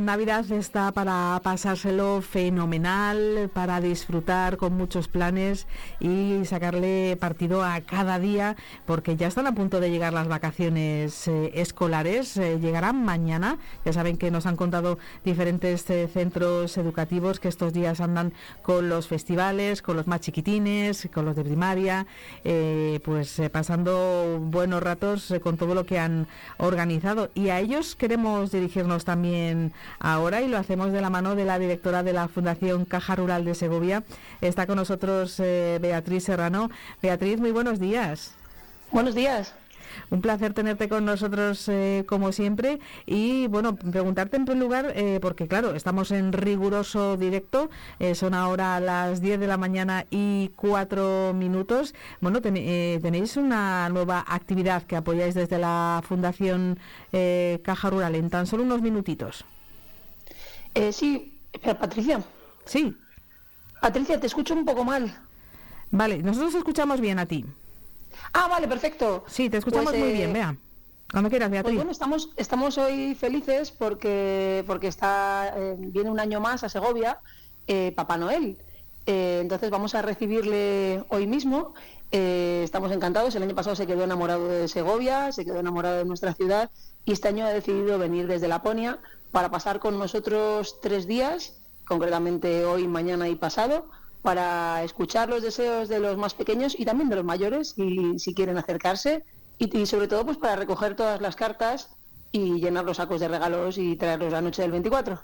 Navidad está para pasárselo fenomenal, para disfrutar con muchos planes y sacarle partido a cada día, porque ya están a punto de llegar las vacaciones eh, escolares, eh, llegarán mañana. Ya saben que nos han contado diferentes eh, centros educativos que estos días andan con los festivales, con los más chiquitines, con los de primaria, pues pasando buenos ratos con todo lo que han organizado. Y a ellos queremos dirigirnos también ahora y lo hacemos de la mano de la directora de la Fundación Caja Rural de Segovia. Está con nosotros eh, Beatriz Serrano. Beatriz, muy buenos días. Buenos días. Un placer tenerte con nosotros eh, como siempre y bueno, preguntarte en primer lugar, eh, porque claro, estamos en riguroso directo, son ahora las 10 de la mañana y 4 minutos. Bueno, tenéis una nueva actividad que apoyáis desde la Fundación Caja Rural en tan solo unos minutitos. Sí, Patricia. Sí. Patricia, te escucho un poco mal. Vale, nosotros escuchamos bien a ti. Ah, vale, perfecto. Sí, te escuchamos muy bien, eh, vea. Cuando quieras, Beatriz. Pues bueno, estamos, estamos hoy felices porque, porque está, eh, viene un año más a Segovia eh, Papá Noel. entonces vamos a recibirle hoy mismo. Estamos encantados. El año pasado se quedó enamorado de Segovia, se quedó enamorado de nuestra ciudad y este año ha decidido venir desde Laponia para pasar con nosotros tres días, concretamente hoy, mañana y pasado, para escuchar los deseos de los más pequeños y también de los mayores, y si quieren acercarse, y, sobre todo pues para recoger todas las cartas y llenar los sacos de regalos y traerlos la noche del 24.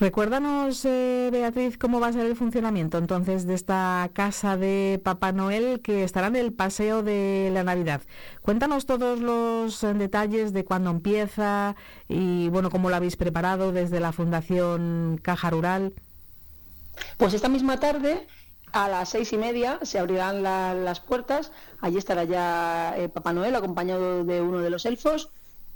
Recuérdanos, eh, Beatriz, cómo va a ser el funcionamiento entonces de esta casa de Papá Noel que estará en el paseo de la Navidad. Cuéntanos todos los eh, detalles de cuándo empieza y, bueno, cómo lo habéis preparado desde la Fundación Caja Rural. Pues esta misma tarde, a las seis y media, se abrirán las puertas. Allí estará ya eh, Papá Noel acompañado de uno de los elfos.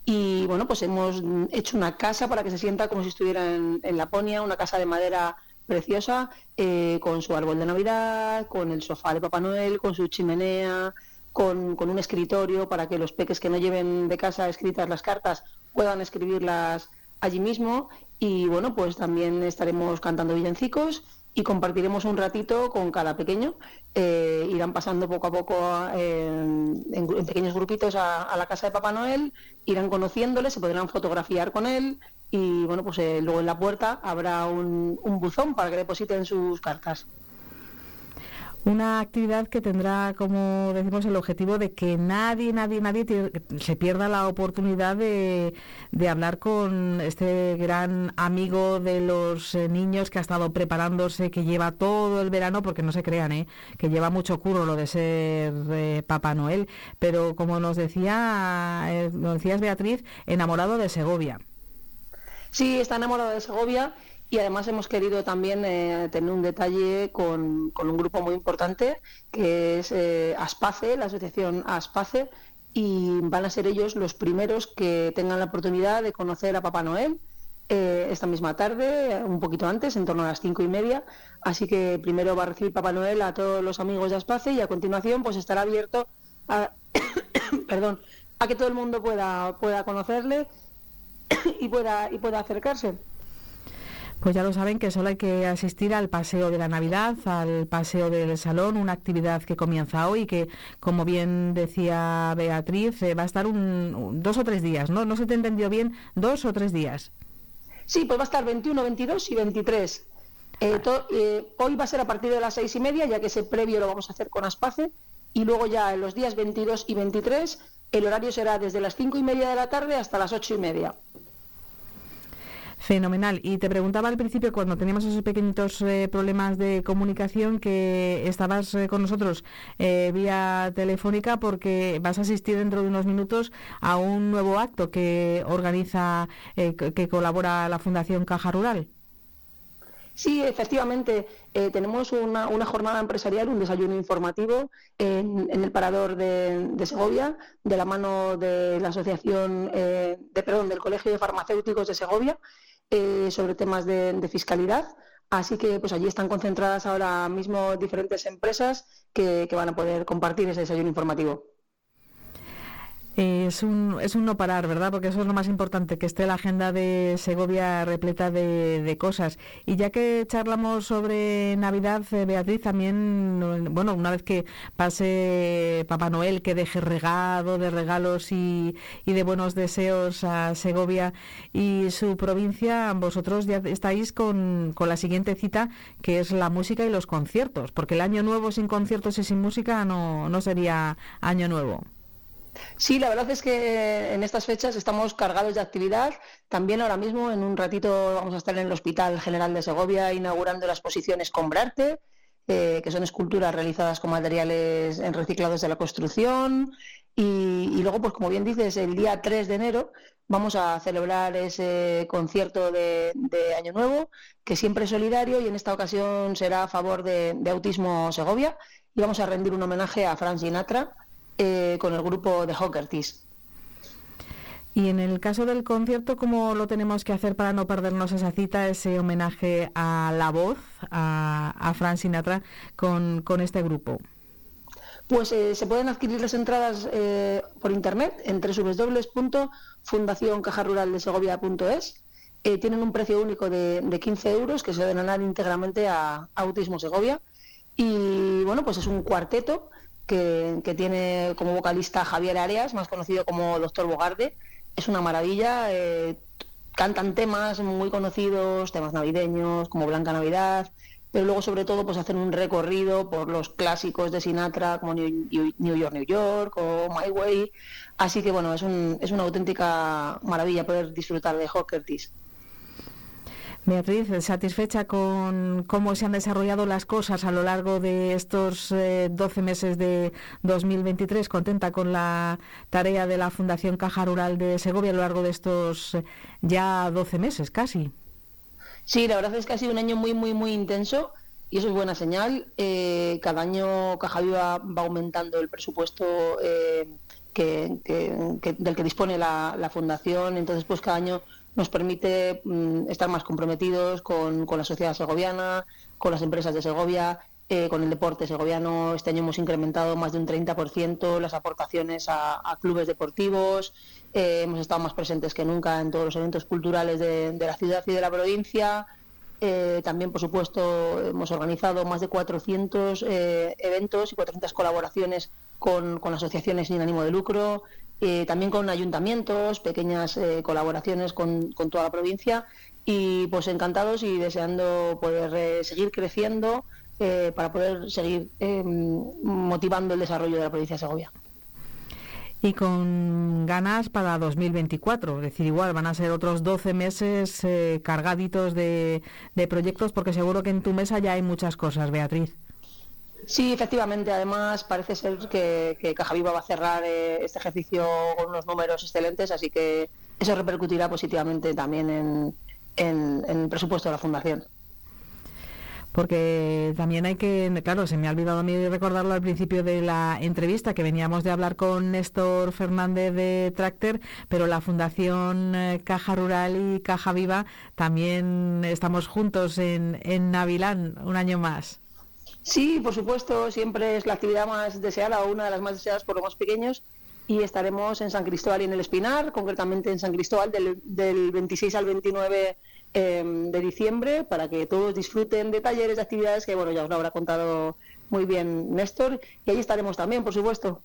Y bueno, pues hemos hecho una casa para que se sienta como si estuviera en, Laponia, una casa de madera preciosa, eh, con su árbol de Navidad, con el sofá de Papá Noel, con su chimenea, con, con, un escritorio para que los peques que no lleven de casa escritas las cartas puedan escribirlas allí mismo. Y bueno, pues también estaremos cantando villancicos y compartiremos un ratito con cada pequeño. Eh, irán pasando poco a poco eh, en, pequeños grupitos a, la casa de Papá Noel, irán conociéndole, se podrán fotografiar con él y bueno, pues eh, luego en la puerta habrá un, un buzón para que depositen sus cartas. Una actividad que tendrá, como decimos, el objetivo de que nadie, nadie, nadie se pierda la oportunidad de, hablar con este gran amigo de los eh, niños que ha estado preparándose, que lleva todo el verano, porque no se crean, ¿eh? que lleva mucho curro lo de ser eh, Papá Noel, pero como nos decía, eh, nos decías Beatriz, enamorado de Segovia. Sí, está enamorado de Segovia y además hemos querido también eh, tener un detalle con, un grupo muy importante que es eh, Aspace, la asociación Aspace, y van a ser ellos los primeros que tengan la oportunidad de conocer a Papá Noel eh, esta misma tarde, un poquito antes, en torno a las cinco y media. Así que primero va a recibir Papá Noel a todos los amigos de Aspace y a continuación pues estará abierto a, perdón, a que todo el mundo pueda, pueda conocerle y pueda, y pueda acercarse. Pues ya lo saben que solo hay que asistir al paseo de la Navidad, al paseo del salón, una actividad que comienza hoy y que, como bien decía Beatriz, eh, va a estar un, dos o tres días, ¿no? No se te entendió bien, dos o tres días. Sí, pues va a estar 21, 22 y 23. Eh, eh, hoy va a ser a partir de las seis y media, ya que ese previo lo vamos a hacer con Aspace, y luego ya en los días 22 y 23 el horario será desde las cinco y media de la tarde hasta las ocho y media. Fenomenal. Y te preguntaba al principio, cuando teníamos esos pequeñitos eh, problemas de comunicación, que estabas eh, con nosotros eh, vía telefónica porque vas a asistir dentro de unos minutos a un nuevo acto que organiza, que colabora la Fundación Caja Rural. Sí, efectivamente, tenemos una, jornada empresarial, un desayuno informativo en, el parador de, Segovia, de la mano de la Asociación, de, perdón, del Colegio de Farmacéuticos de Segovia, eh, sobre temas de, fiscalidad. Así que pues allí están concentradas ahora mismo diferentes empresas que, van a poder compartir ese desayuno informativo. Es, un, es un no parar, ¿verdad? Porque eso es lo más importante, que esté la agenda de Segovia repleta de, cosas. Y ya que charlamos sobre Navidad, eh, Beatriz, también, bueno, una vez que pase Papá Noel, que deje regado de regalos y, y de buenos deseos a Segovia y su provincia, vosotros ya estáis con, con la siguiente cita, que es la música y los conciertos, porque el año nuevo sin conciertos y sin música no, no sería año nuevo. Sí, la verdad es que en estas fechas estamos cargados de actividad. También ahora mismo, en un ratito, vamos a estar en el Hospital General de Segovia inaugurando la exposición Escombrarte, eh, que son esculturas realizadas con materiales reciclados de la construcción. Y, luego, pues como bien dices, el día 3 de enero vamos a celebrar ese concierto de, Año Nuevo, que siempre es solidario y en esta ocasión será a favor de, Autismo Segovia. Y vamos a rendir un homenaje a Frank Sinatra eh, con el grupo de Hockertis. Y en el caso del concierto, ¿cómo lo tenemos que hacer para no perdernos esa cita, ese homenaje a la voz, a, a Fran Sinatra, con, este grupo? Pues eh, se pueden adquirir las entradas eh, por internet en www.fundacioncajaruraldesegovia.es. Eh, tienen un precio único de, de 15 euros que se dar íntegramente a Autismo Segovia. Y bueno, pues es un cuarteto que, tiene como vocalista Javier Arias, más conocido como Doctor Bogarde. Es una maravilla. Eh, cantan temas muy conocidos, temas navideños, como Blanca Navidad, pero luego sobre todo pues hacen un recorrido por los clásicos de Sinatra como New, York, New York o My Way. Así que bueno, es, un, es una auténtica maravilla poder disfrutar de Hawk Curtis. Beatriz, satisfecha con cómo se han desarrollado las cosas a lo largo de estos 12 eh, meses de 2023, contenta con la tarea de la Fundación Caja Rural de Segovia a lo largo de estos eh, ya 12 meses casi. Sí, la verdad es que ha sido un año muy, muy, muy intenso y eso es buena señal. Eh, cada año Caja Viva va aumentando el presupuesto que, del que dispone la, la Fundación, entonces pues cada año nos permite mm, estar más comprometidos con, la sociedad segoviana, con las empresas de Segovia, eh, con el deporte segoviano. Este año hemos incrementado más de un 30% las aportaciones a, clubes deportivos. Eh, hemos estado más presentes que nunca en todos los eventos culturales de, la ciudad y de la provincia. Eh, también, por supuesto, hemos organizado más de 400 eventos y 400 colaboraciones con, con asociaciones sin ánimo de lucro. Eh, también con ayuntamientos, pequeñas eh, colaboraciones con, toda la provincia y pues encantados y deseando poder eh, seguir creciendo para poder seguir motivando el desarrollo de la provincia de Segovia. Y con ganas para 2024, es decir, igual van a ser otros 12 meses cargaditos de proyectos porque seguro que en tu mesa ya hay muchas cosas, Beatriz. Sí, efectivamente. Además, parece ser que, Caja Viva va a cerrar eh, este ejercicio con unos números excelentes, así que eso repercutirá positivamente también en, el presupuesto de la Fundación porque también hay que, claro, se me ha olvidado a mí recordarlo al principio de la entrevista, que veníamos de hablar con Néstor Fernández de Tractor, pero la Fundación eh, Caja Rural y Caja Viva también estamos juntos en, en Navilán un año más. Sí, por supuesto, siempre es la actividad más deseada una de las más deseadas por los más pequeños y estaremos en San Cristóbal y en el Espinar, concretamente en San Cristóbal del, 26 al 29 em, de diciembre, para que todos disfruten de talleres, de actividades que, bueno, ya os lo habrá contado muy bien Néstor, y ahí estaremos también, por supuesto.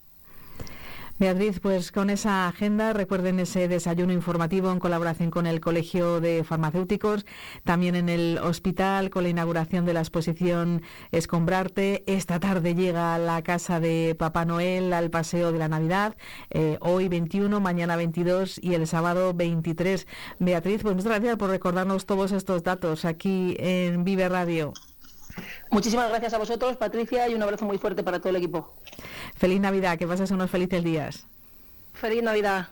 Beatriz, pues con esa agenda recuerden ese desayuno informativo en colaboración con el Colegio de Farmacéuticos, también en el hospital con la inauguración de la exposición Escombrarte. Esta tarde llega a la casa de Papá Noel al paseo de la Navidad, eh, hoy 21, mañana 22 y el sábado 23. Beatriz, pues muchas gracias por recordarnos todos estos datos aquí en Vive Radio. Muchísimas gracias a vosotros, Patricia, y un abrazo muy fuerte para todo el equipo. Feliz Navidad, que pases unos felices días. Feliz Navidad.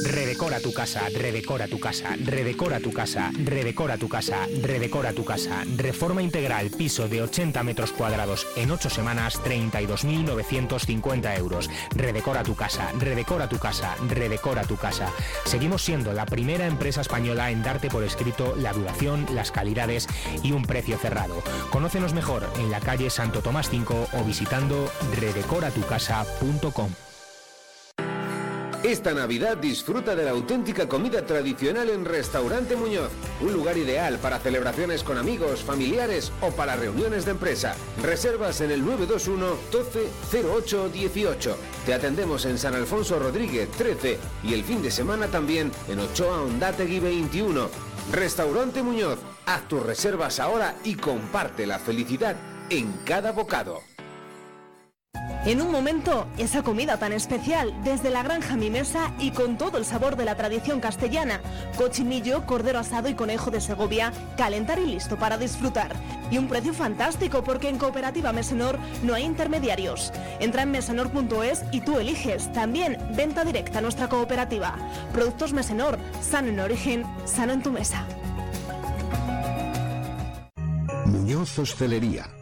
Redecora tu casa, redecora tu casa, redecora tu casa, redecora tu casa, redecora tu casa. Reforma integral, piso de 80 metros cuadrados en 8 semanas, 32.950 euros. Redecora tu casa, redecora tu casa, redecora tu casa. Seguimos siendo la primera empresa española en darte por escrito la duración, las calidades y un precio cerrado. Conócenos mejor en la calle Santo Tomás 5 o visitando redecoratucasa.com. Esta Navidad disfruta de la auténtica comida tradicional en Restaurante Muñoz, un lugar ideal para celebraciones con amigos, familiares o para reuniones de empresa. Reservas en el 921 12 08 18. Te atendemos en San Alfonso Rodríguez 13 y el fin de semana también en Ochoa Ondategui 21. Restaurante Muñoz, haz tus reservas ahora y comparte la felicidad en cada bocado. En un momento, esa comida tan especial, desde la granja Mi Mesa y con todo el sabor de la tradición castellana. Cochinillo, cordero asado y conejo de Segovia, calentar y listo para disfrutar. Y un precio fantástico porque en Cooperativa Mesenor no hay intermediarios. Entra en mesenor.es y tú eliges. También venta directa a nuestra cooperativa. Productos Mesenor, sano en origen, sano en tu mesa. Muñoz Hostelería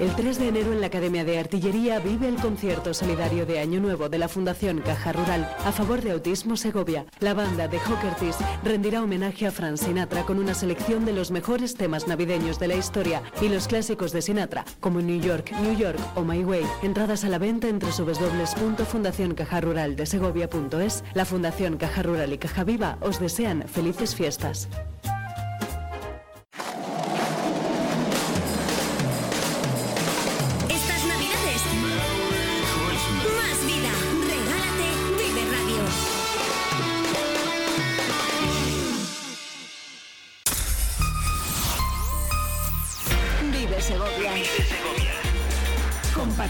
El 3 de enero en la Academia de Artillería vive el concierto solidario de Año Nuevo de la Fundación Caja Rural a favor de Autismo Segovia. La banda de Hockertis rendirá homenaje a Frank Sinatra con una selección de los mejores temas navideños de la historia y los clásicos de Sinatra, como New York, New York o My Way. Entradas a la venta entre www.fundacioncajaruraldesegovia.es. La Fundación Caja Rural y Caja Viva os desean felices fiestas.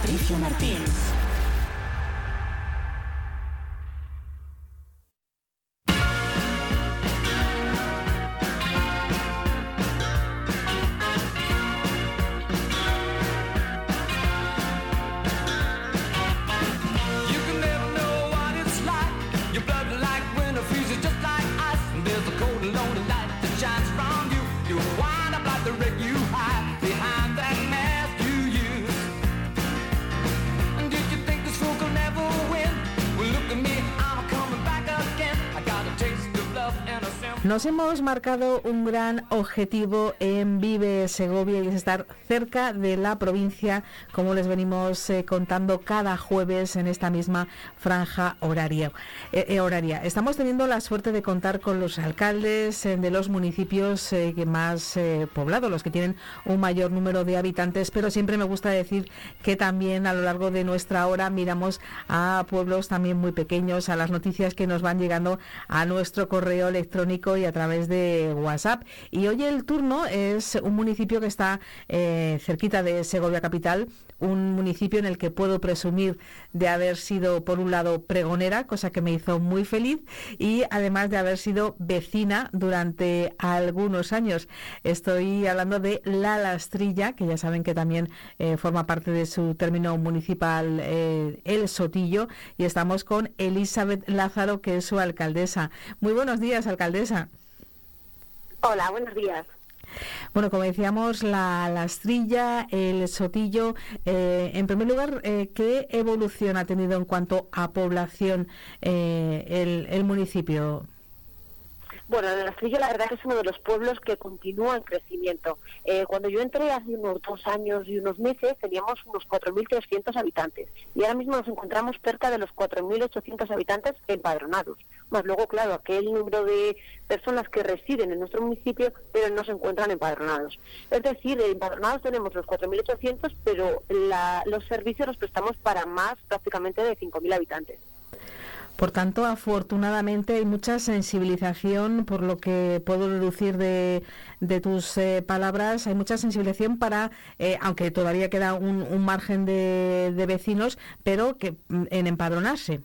Patricio Martínez. Hemos marcado un gran objetivo en Vive Segovia y es estar cerca de la provincia, como les venimos eh, contando cada jueves en esta misma franja horaria. Eh, eh, horaria. Estamos teniendo la suerte de contar con los alcaldes de los municipios que más poblados, los que tienen un mayor número de habitantes, pero siempre me gusta decir que también a lo largo de nuestra hora miramos a pueblos también muy pequeños, a las noticias que nos van llegando a nuestro correo electrónico a través de WhatsApp. Y hoy el turno es un municipio que está eh, cerquita de Segovia Capital, un municipio en el que puedo presumir de haber sido, por un lado, pregonera, cosa que me hizo muy feliz, y además de haber sido vecina durante algunos años. Estoy hablando de La Lastrilla, que ya saben que también eh, forma parte de su término municipal eh, El Sotillo, y estamos con Elizabeth Lázaro, que es su alcaldesa. Muy buenos días, alcaldesa. Hola, buenos días. Bueno, como decíamos, la lastrilla, el sotillo, eh, en primer lugar, eh, ¿qué evolución ha tenido en cuanto a población eh, el, el municipio? Bueno, el Astrillo la verdad que es uno de los pueblos que continúa en crecimiento. Eh, cuando yo entré hace unos dos años y unos meses teníamos unos 4.300 habitantes y ahora mismo nos encontramos cerca de los 4.800 habitantes empadronados. Más luego, claro, aquel número de personas que residen en nuestro municipio pero no se encuentran empadronados. Es decir, empadronados tenemos los 4.800 pero los servicios los prestamos para más prácticamente de 5.000 habitantes. Por tanto, afortunadamente hay mucha sensibilización, por lo que puedo deducir de, tus eh, palabras, hay mucha sensibilización para, eh, aunque todavía queda un, margen de, de, vecinos, pero que mm, en empadronarse.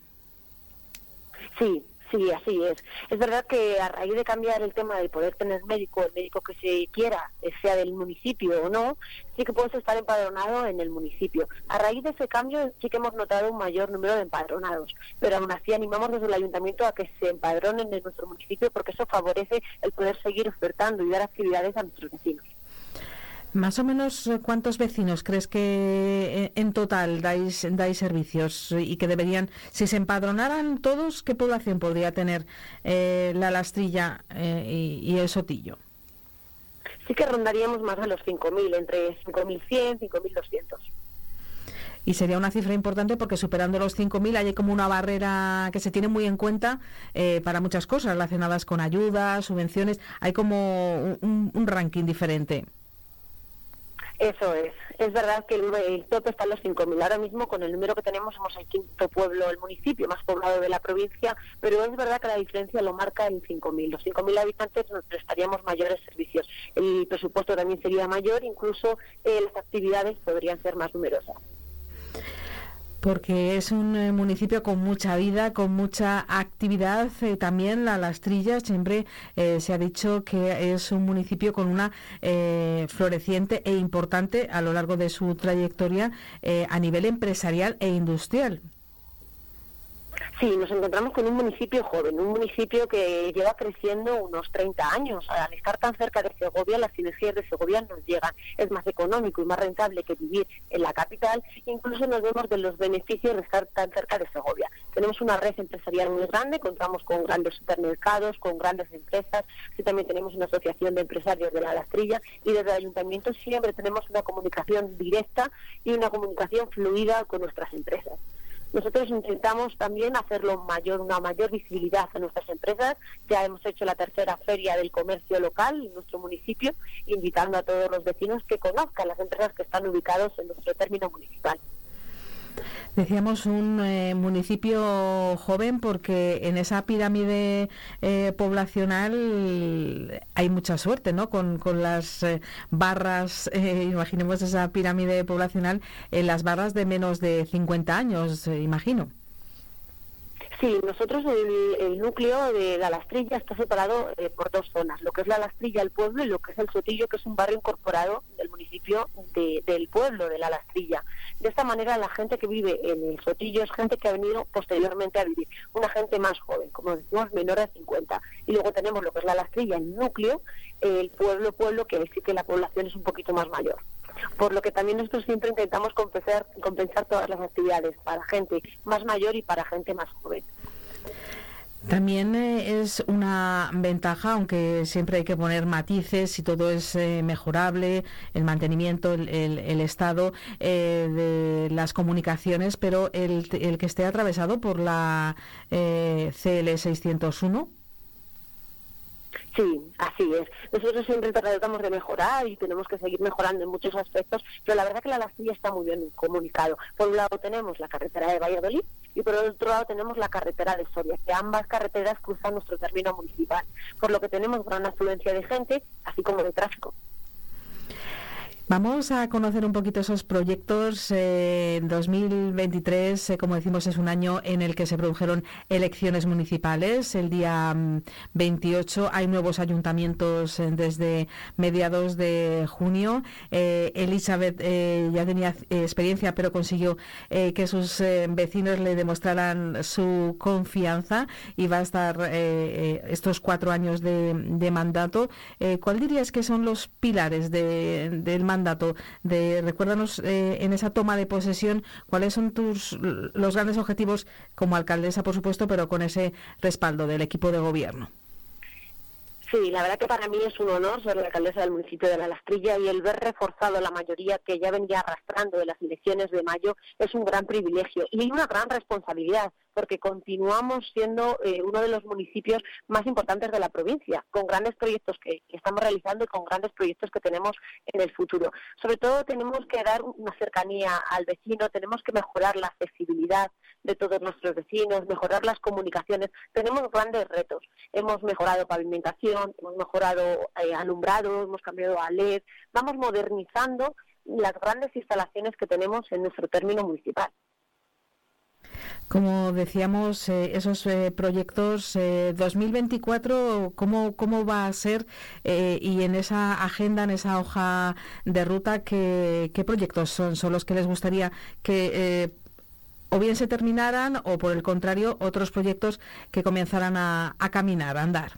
Sí, Sí, así es. Es verdad que a raíz de cambiar el tema de poder tener médico, el médico que se quiera, eh, sea del municipio o no, sí que puedes estar empadronado en el municipio. A raíz de ese cambio sí que hemos notado un mayor número de empadronados, pero aún así animamos desde el ayuntamiento a que se empadronen en nuestro municipio porque eso favorece el poder seguir ofertando y dar actividades a nuestros vecinos. Más o menos, eh, ¿cuántos vecinos crees que eh, en total dais, dais servicios y que deberían, si se empadronaran todos, qué población podría tener eh, la Lastrilla y, el Sotillo? Sí que rondaríamos más de los 5.000, entre 5.100 y 5.200 y sería una cifra importante porque superando los 5.000 hay como una barrera que se tiene muy en cuenta para muchas cosas relacionadas con ayudas, subvenciones, hay como un ranking diferente. Eso es. Es verdad que el, tope está en los 5.000. Ahora mismo, con el número que tenemos, somos el quinto pueblo, el municipio más poblado de la provincia, pero es verdad que la diferencia lo marca en 5.000. Los 5.000 habitantes nos prestaríamos mayores servicios. El presupuesto también sería mayor, incluso eh, las actividades podrían ser más numerosas porque es un eh, municipio con mucha vida, con mucha actividad. Eh, también la Lastrilla siempre eh, se ha dicho que es un municipio con una floreciente e importante a lo largo de su trayectoria a nivel empresarial e industrial. Sí, nos encontramos con un municipio joven, un municipio que lleva creciendo unos 30 años. Al estar tan cerca de Segovia, las sinergias de Segovia nos llegan. Es más económico y más rentable que vivir en la capital. Incluso nos vemos de los beneficios de estar tan cerca de Segovia. Tenemos una red empresarial muy grande, contamos con grandes supermercados, con grandes empresas. También tenemos una asociación de empresarios de la Lastrilla y desde el ayuntamiento siempre tenemos una comunicación directa y una comunicación fluida con nuestras empresas. Nosotros intentamos también hacerlo mayor, una mayor visibilidad a nuestras empresas. Ya hemos hecho la tercera feria del comercio local en nuestro municipio, invitando a todos los vecinos que conozcan las empresas que están ubicados en nuestro término municipal. Decíamos un eh, municipio joven porque en esa pirámide eh, poblacional hay mucha suerte, ¿no? Con, las eh, barras, imaginemos esa pirámide poblacional, en las barras de menos de 50 años, imagino. Sí, nosotros el, núcleo de la Lastrilla está separado eh, por dos zonas, lo que es la Lastrilla, el pueblo, y lo que es el Sotillo, que es un barrio incorporado del municipio del pueblo de la Lastrilla. De esta manera, la gente que vive en el Sotillo es gente que ha venido posteriormente a vivir, una gente más joven, como decimos, menor de 50. Y luego tenemos lo que es la Lastrilla, el núcleo, el pueblo, pueblo, que sí que la población es un poquito más mayor por lo que también nosotros siempre intentamos compensar, compensar todas las actividades para gente más mayor y para gente más joven. También eh, es una ventaja, aunque siempre hay que poner matices y todo es eh, mejorable, el mantenimiento, el, estado eh, de las comunicaciones, pero el, el, que esté atravesado por la CL 601 Sí, así es. Nosotros siempre tratamos de mejorar y tenemos que seguir mejorando en muchos aspectos, pero la verdad que la Lastrilla está muy bien comunicado. Por un lado tenemos la carretera de Valladolid y por el otro lado tenemos la carretera de Soria, que ambas carreteras cruzan nuestro término municipal, por lo que tenemos gran afluencia de gente, así como de tráfico. Vamos a conocer un poquito esos proyectos. Eh, en 2023, eh, como decimos, es un año en el que se produjeron elecciones municipales. El día 28 mm, hay nuevos ayuntamientos eh, desde mediados de junio. Elizabeth ya tenía experiencia, pero consiguió que sus vecinos le demostraran su confianza y va a estar estos cuatro años de, mandato. ¿Cuál dirías que son los pilares del mandato? Mandato, de recuérdanos eh, en esa toma de posesión cuáles son tus los grandes objetivos como alcaldesa, por supuesto, pero con ese respaldo del equipo de gobierno. Sí, la verdad que para mí es un honor ser la alcaldesa del municipio de La Lastrilla y el ver reforzado la mayoría que ya venía arrastrando de las elecciones de mayo es un gran privilegio y una gran responsabilidad porque continuamos siendo eh, uno de los municipios más importantes de la provincia, con grandes proyectos que, estamos realizando y con grandes proyectos que tenemos en el futuro. Sobre todo tenemos que dar una cercanía al vecino, tenemos que mejorar la accesibilidad de todos nuestros vecinos, mejorar las comunicaciones. Tenemos grandes retos. Hemos mejorado pavimentación, hemos mejorado eh, alumbrado, hemos cambiado a LED, vamos modernizando las grandes instalaciones que tenemos en nuestro término municipal. Como decíamos, eh, esos eh, proyectos 2024, ¿cómo, ¿cómo va a ser? y en esa agenda, en esa hoja de ruta, ¿qué, qué proyectos son, son los que les gustaría que o bien se terminaran o por el contrario otros proyectos que comenzaran a, a caminar, a andar.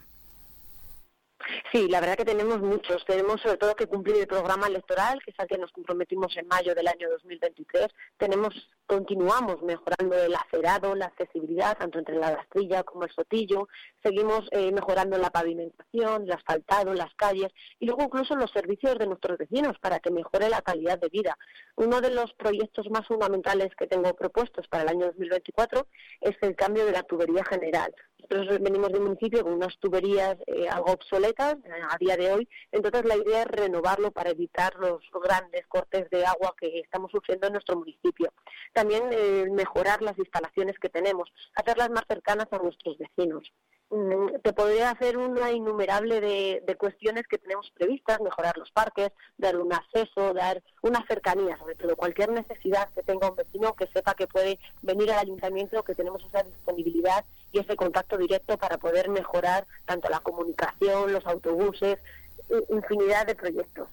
Sí, la verdad que tenemos muchos. Tenemos sobre todo que cumplir el programa electoral, que es al que nos comprometimos en mayo del año 2023. Tenemos continuamos mejorando el acerado, la accesibilidad, tanto entre la rastrilla como el sotillo, seguimos eh, mejorando la pavimentación, el asfaltado, las calles y luego incluso los servicios de nuestros vecinos para que mejore la calidad de vida. Uno de los proyectos más fundamentales que tengo propuestos para el año 2024 es el cambio de la tubería general. Nosotros venimos de un municipio con unas tuberías eh, algo obsoletas eh, a día de hoy, entonces la idea es renovarlo para evitar los grandes cortes de agua que estamos sufriendo en nuestro municipio también eh, mejorar las instalaciones que tenemos, hacerlas más cercanas a nuestros vecinos. Mm, te podría hacer una innumerable de, cuestiones que tenemos previstas, mejorar los parques, dar un acceso, dar una cercanía, sobre todo cualquier necesidad que tenga un vecino que sepa que puede venir al ayuntamiento, que tenemos esa disponibilidad y ese contacto directo para poder mejorar tanto la comunicación, los autobuses, infinidad de proyectos.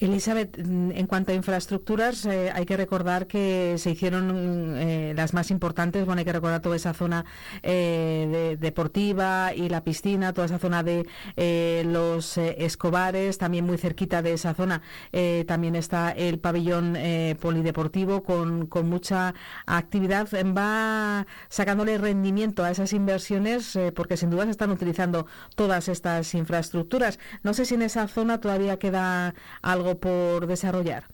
Elizabeth, mm, en cuanto a infraestructuras, eh, hay que recordar que se hicieron eh, las más importantes. Bueno, hay que recordar toda esa zona eh, deportiva y la piscina, toda esa zona de los Escobares, también muy cerquita de esa zona. también está el pabellón polideportivo con, con, mucha actividad. Va sacándole rendimiento a esas inversiones porque sin duda se están utilizando todas estas infraestructuras. No sé si en esa zona todavía queda algo por desarrollar.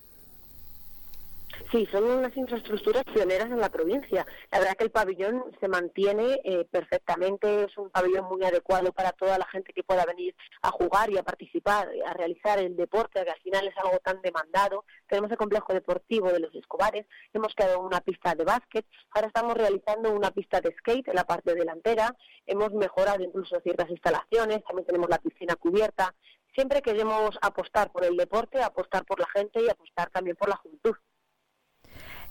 Sí, son unas infraestructuras pioneras en la provincia. La verdad que el pabellón se mantiene eh, perfectamente, es un pabellón muy adecuado para toda la gente que pueda venir a jugar y a participar, a realizar el deporte, que al final es algo tan demandado. Tenemos el complejo deportivo de los Escobares, hemos creado una pista de básquet, ahora estamos realizando una pista de skate en la parte delantera, hemos mejorado incluso ciertas instalaciones, también tenemos la piscina cubierta. Siempre queremos apostar por el deporte, apostar por la gente y apostar también por la juventud.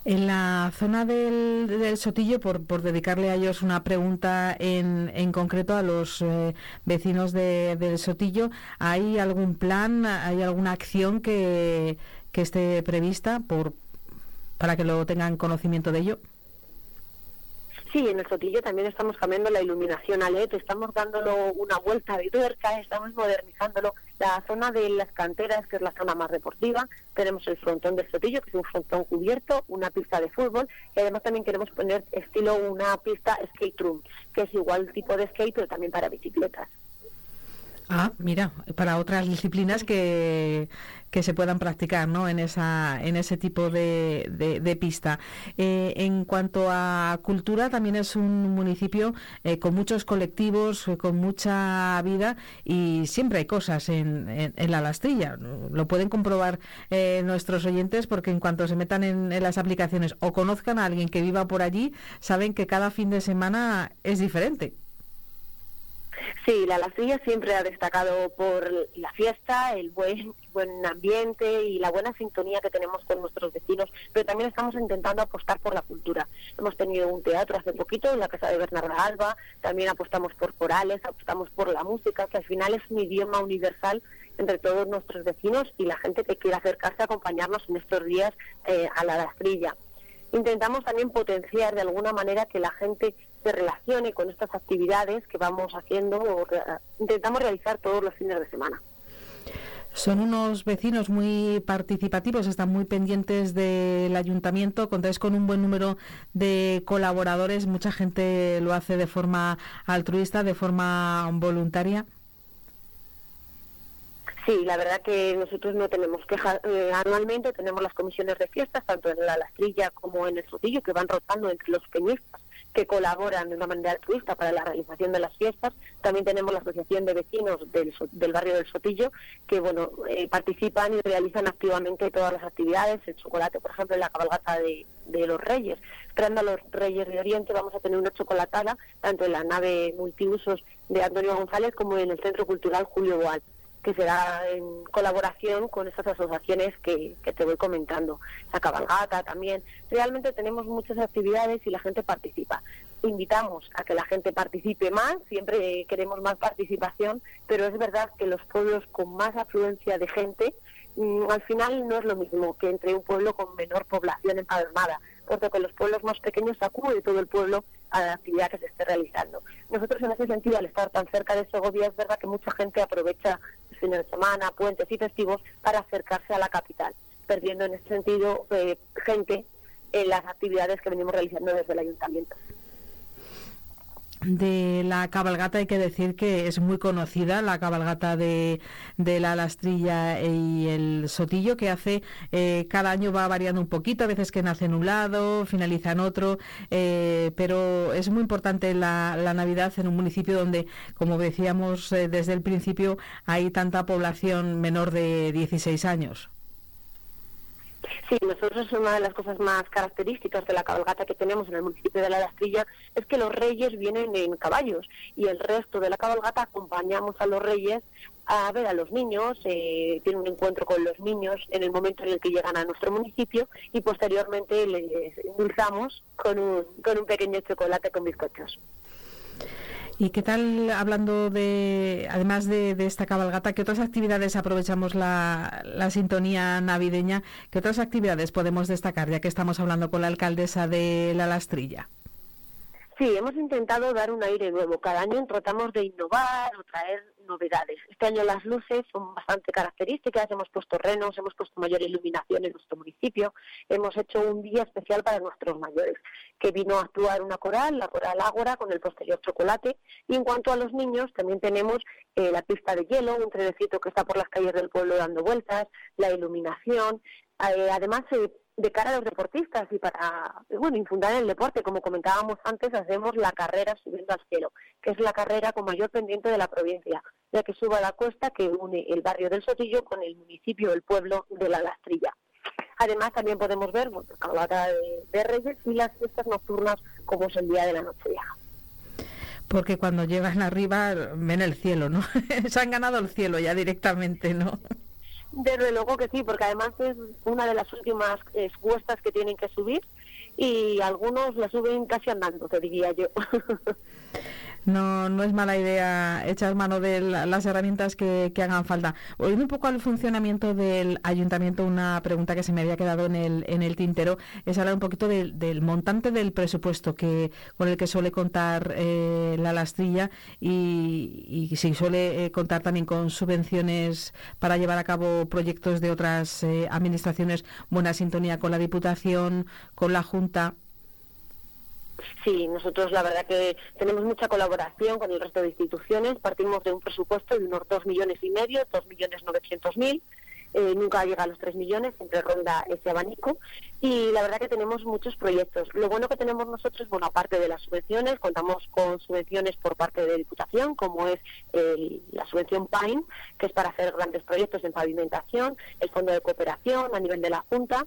En la zona del, Sotillo, por, dedicarle a ellos una pregunta en, en concreto a los eh, vecinos del Sotillo, ¿hay algún plan, hay alguna acción que, que esté prevista por, para que lo tengan conocimiento de ello? Sí, en el Sotillo también estamos cambiando la iluminación a LED, estamos dándolo una vuelta de tuerca, estamos modernizándolo. La zona de las canteras, que es la zona más deportiva, tenemos el frontón del Sotillo, que es un frontón cubierto, una pista de fútbol, y además también queremos poner estilo una pista skate room, que es igual tipo de skate, pero también para bicicletas. Ah, mira, para otras disciplinas que, que se puedan practicar ¿no? en, esa, en ese tipo de, de, pista. Eh, en cuanto a cultura, también es un municipio eh, con muchos colectivos, eh, con mucha vida y siempre hay cosas en, en, la lastrilla. Lo pueden comprobar nuestros oyentes porque en cuanto se metan en, en las aplicaciones o conozcan a alguien que viva por allí, saben que cada fin de semana es diferente. Sí, la Lastrilla siempre ha destacado por la fiesta, el buen, buen ambiente y la buena sintonía que tenemos con nuestros vecinos, pero también estamos intentando apostar por la cultura. Hemos tenido un teatro hace poquito en la casa de Bernarda Alba, también apostamos por corales, apostamos por la música, que al final es un idioma universal entre todos nuestros vecinos y la gente que quiere acercarse a acompañarnos en estos días eh, a la Lastrilla. Intentamos también potenciar de alguna manera que la gente se relacione con estas actividades que vamos haciendo o intentamos realizar todos los fines de semana. Son unos vecinos muy participativos, están muy pendientes del ayuntamiento, contáis con un buen número de colaboradores, mucha gente lo hace de forma altruista, de forma voluntaria. Sí, la verdad que nosotros no tenemos quejas. Eh, anualmente tenemos las comisiones de fiestas, tanto en la Lastrilla como en el Sotillo, que van rotando entre los peñistas que colaboran de una manera altruista para la realización de las fiestas. También tenemos la Asociación de Vecinos del, Barrio del Sotillo, que bueno eh, participan y realizan activamente todas las actividades. El chocolate, por ejemplo, en la cabalgata de, de los Reyes. Esperando a los Reyes de Oriente vamos a tener una chocolatada, tanto en la nave multiusos de Antonio González como en el Centro Cultural Julio Boal que será en colaboración con estas asociaciones que, que, te voy comentando, la cabalgata también. Realmente tenemos muchas actividades y la gente participa. Invitamos a que la gente participe más, siempre queremos más participación, pero es verdad que los pueblos con más afluencia de gente, mm, al final no es lo mismo que entre un pueblo con menor población empadronada, porque con los pueblos más pequeños acude todo el pueblo a la actividad que se esté realizando. Nosotros en ese sentido, al estar tan cerca de Segovia, es verdad que mucha gente aprovecha fines de semana, puentes y festivos para acercarse a la capital, perdiendo en ese sentido eh, gente en las actividades que venimos realizando desde el ayuntamiento de la cabalgata hay que decir que es muy conocida la cabalgata de, de la lastrilla y el sotillo que hace eh, cada año va variando un poquito a veces que nace en un lado finaliza en otro eh, pero es muy importante la, navidad en un municipio donde como decíamos eh, desde el principio hay tanta población menor de 16 años Sí, nosotros una de las cosas más características de la cabalgata que tenemos en el municipio de La Lastrilla es que los reyes vienen en caballos y el resto de la cabalgata acompañamos a los reyes a ver a los niños, eh, tienen un encuentro con los niños en el momento en el que llegan a nuestro municipio y posteriormente les endulzamos con un, con un pequeño chocolate con bizcochos. ¿Y qué tal, hablando de, además de, esta cabalgata, qué otras actividades aprovechamos la, la, sintonía navideña? ¿Qué otras actividades podemos destacar, ya que estamos hablando con la alcaldesa de La Lastrilla? Sí, hemos intentado dar un aire nuevo. Cada año tratamos de innovar o traer novedades. Este año las luces son bastante características, hemos puesto renos, hemos puesto mayor iluminación en nuestro municipio, hemos hecho un día especial para nuestros mayores, que vino a actuar una coral, la coral Ágora, con el posterior chocolate, y en cuanto a los niños, también tenemos eh, la pista de hielo, un trenecito que está por las calles del pueblo dando vueltas, la iluminación, eh, además se de cara a los deportistas y para bueno infundar el deporte como comentábamos antes hacemos la carrera subiendo al cielo que es la carrera con mayor pendiente de la provincia ya que suba la cuesta que une el barrio del Sotillo con el municipio el pueblo de la Lastrilla además también podemos ver bueno, cabalgata de, de Reyes y las fiestas nocturnas como es el día de la noche vieja porque cuando llegan arriba ven el cielo, ¿no? Se han ganado el cielo ya directamente, ¿no? Desde luego que sí, porque además es una de las últimas eh, cuestas que tienen que subir y algunos la suben casi andando, te diría yo. no, no es mala idea echar mano de las herramientas que, hagan falta. Volviendo un poco al funcionamiento del ayuntamiento, una pregunta que se me había quedado en el, en el tintero es hablar un poquito del montante del presupuesto que con el que suele contar eh, la lastrilla y, si suele eh, contar también con subvenciones para llevar a cabo proyectos de otras eh, administraciones, buena sintonía con la Diputación, con la Junta. Sí, nosotros la verdad que tenemos mucha colaboración con el resto de instituciones. Partimos de un presupuesto de unos dos millones y medio, dos millones novecientos mil. Eh, nunca llega a los 3 millones, siempre ronda ese abanico. Y la verdad que tenemos muchos proyectos. Lo bueno que tenemos nosotros, bueno, aparte de las subvenciones, contamos con subvenciones por parte de Diputación, como es la subvención PAIN, que es para hacer grandes proyectos en pavimentación, el Fondo de Cooperación a nivel de la Junta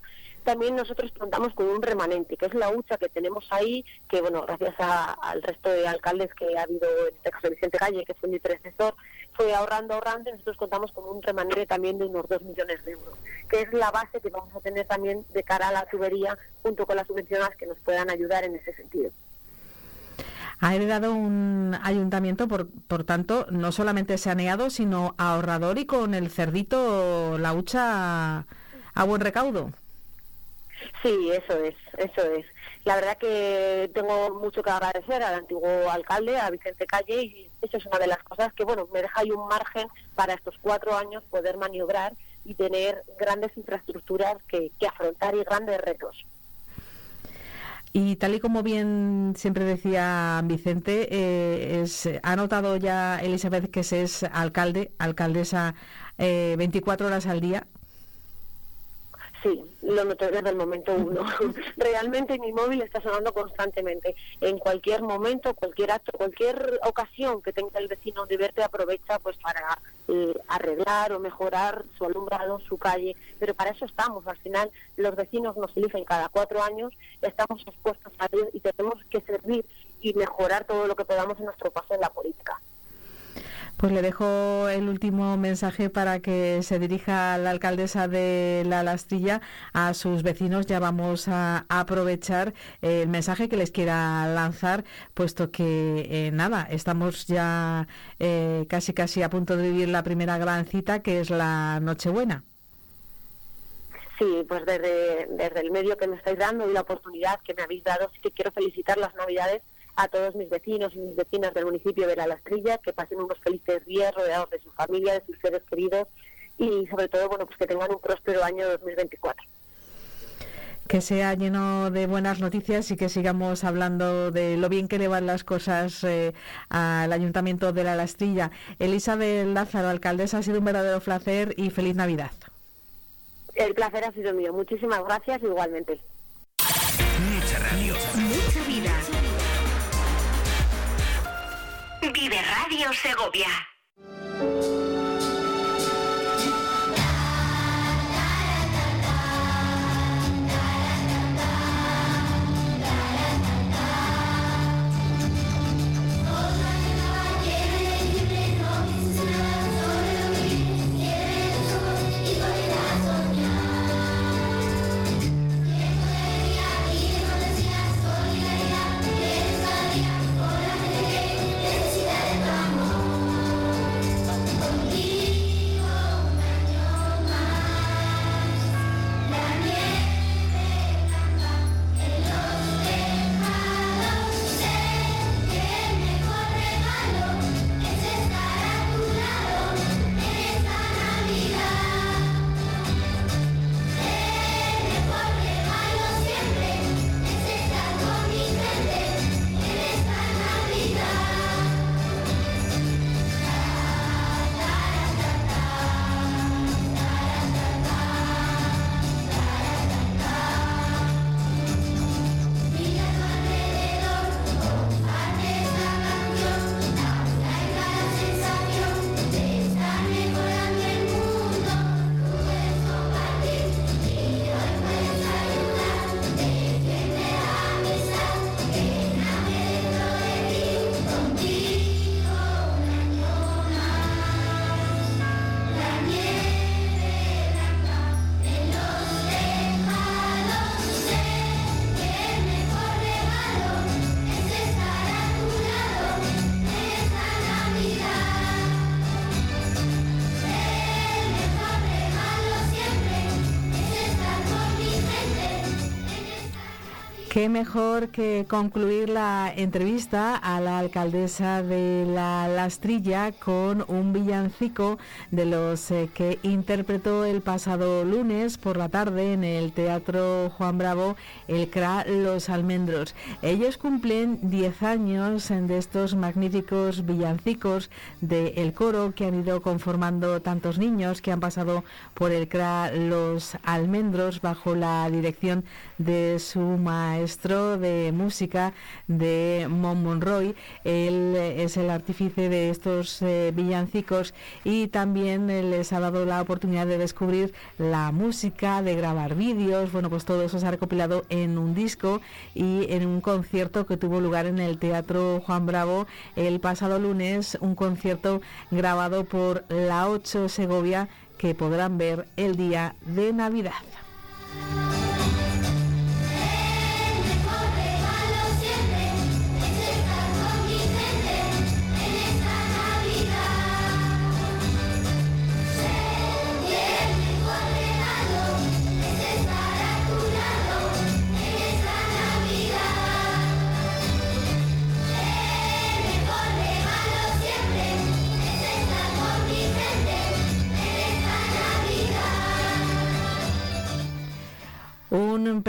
también nosotros contamos con un remanente, que es la hucha que tenemos ahí, que bueno, gracias al resto de alcaldes que ha habido, en este Vicente Calle, que fue mi predecesor, fue ahorrando, ahorrando, y nosotros contamos con un remanente también de unos 2 millones de euros, que es la base que vamos a tener también de cara a la tubería, junto con las subvenciones que nos puedan ayudar en ese sentido ha heredado un ayuntamiento, por, por tanto, no solamente saneado, sino ahorrador y con el cerdito la hucha a buen recaudo. Sí, eso es, eso es. La verdad que tengo mucho que agradecer al antiguo alcalde, a Vicente Calle, y eso es una de las cosas que, bueno, me deja ahí un margen para estos cuatro años poder maniobrar y tener grandes infraestructuras que, afrontar y grandes retos. Y tal y como bien siempre decía Vicente, eh, ha notado ya Elizabeth que se es alcalde, alcaldesa eh, 24 horas al día. Sí, lo noté desde el momento uno. Realmente mi móvil está sonando constantemente. En cualquier momento, cualquier acto, cualquier ocasión que tenga el vecino de verte, aprovecha pues para eh, arreglar o mejorar su alumbrado, su calle. Pero para eso estamos. Al final, los vecinos nos eligen cada cuatro años, estamos expuestos a ellos y tenemos que servir y mejorar todo lo que podamos en nuestro paso en la política. Pues le dejo el último mensaje para que se dirija la alcaldesa de La Lastrilla a sus vecinos. Ya vamos a, aprovechar el mensaje que les quiera lanzar, puesto que eh, nada, estamos ya eh, casi casi a punto de vivir la primera gran cita, que es la Nochebuena. Sí, pues desde, desde el medio que me estáis dando y la oportunidad que me habéis dado, sí que quiero felicitar las Navidades a todos mis vecinos y mis vecinas del municipio de La Lastrilla, que pasen unos felices días rodeados de su familia, de sus seres queridos y sobre todo, bueno, pues que tengan un próspero año 2024 que sea lleno de buenas noticias y que sigamos hablando de lo bien que le van las cosas eh, al Ayuntamiento de La Lastrilla. Elizabeth Lázaro, alcaldesa, ha sido un verdadero placer y feliz Navidad. El placer ha sido mío. Muchísimas gracias igualmente. Mucha radio. Vive Radio Segovia. Qué mejor que concluir la entrevista a la alcaldesa de la Lastrilla con un villancico de los eh, que interpretó el pasado lunes por la tarde en el Teatro Juan Bravo el CRA Los Almendros. Ellos cumplen 10 años de estos magníficos villancicos del coro que han ido conformando tantos niños que han pasado por el CRA Los Almendros bajo la dirección de su maestro de música de Mon Monroy. Él es el artífice de estos eh, villancicos y también les ha dado la oportunidad de descubrir la música, de grabar vídeos. Bueno, pues todo eso se ha recopilado en un disco y en un concierto que tuvo lugar en el Teatro Juan Bravo el pasado lunes, un concierto grabado por la 8 Segovia que podrán ver el día de Navidad.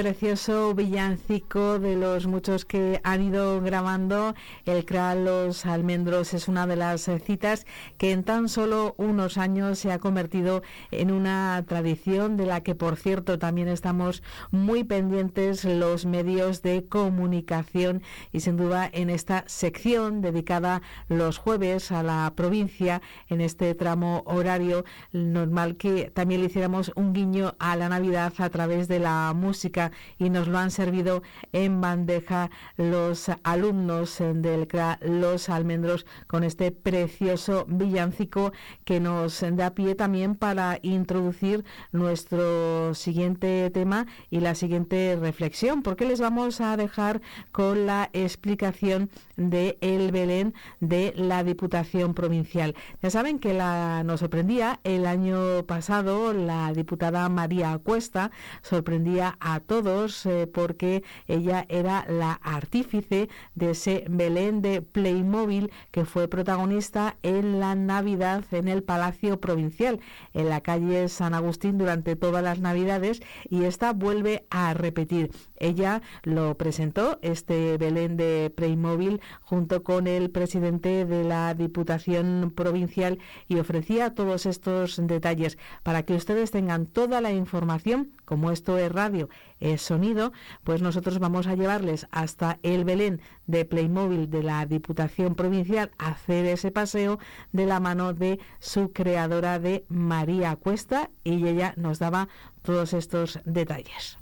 Precioso villancico de los muchos que han ido grabando. El CRA Los Almendros es una de las citas que en tan solo unos años se ha convertido en una tradición de la que, por cierto, también estamos muy pendientes los medios de comunicación y sin duda en esta sección dedicada los jueves a la provincia en este tramo horario normal que también le hiciéramos un guiño a la Navidad a través de la música y nos lo han servido en bandeja los alumnos del CRA Los Almendros con este precioso villancico que nos da pie también para introducir nuestro siguiente tema y la siguiente reflexión, porque les vamos a dejar con la explicación de el Belén de la Diputación Provincial. Ya saben que la, nos sorprendía el año pasado la diputada María Cuesta, sorprendía a todos eh, porque ella era la artífice de ese Belén de Playmobil que fue protagonista en la Navidad en el Palacio Provincial, en la calle San Agustín durante todas las Navidades y esta vuelve a repetir. Ella lo presentó, este Belén de Playmobil, junto con el presidente de la Diputación Provincial y ofrecía todos estos detalles para que ustedes tengan toda la información, como esto es radio, es sonido, pues nosotros vamos a llevarles hasta el Belén de Playmobil de la Diputación Provincial a hacer ese paseo de la mano de su creadora de María Cuesta y ella nos daba todos estos detalles.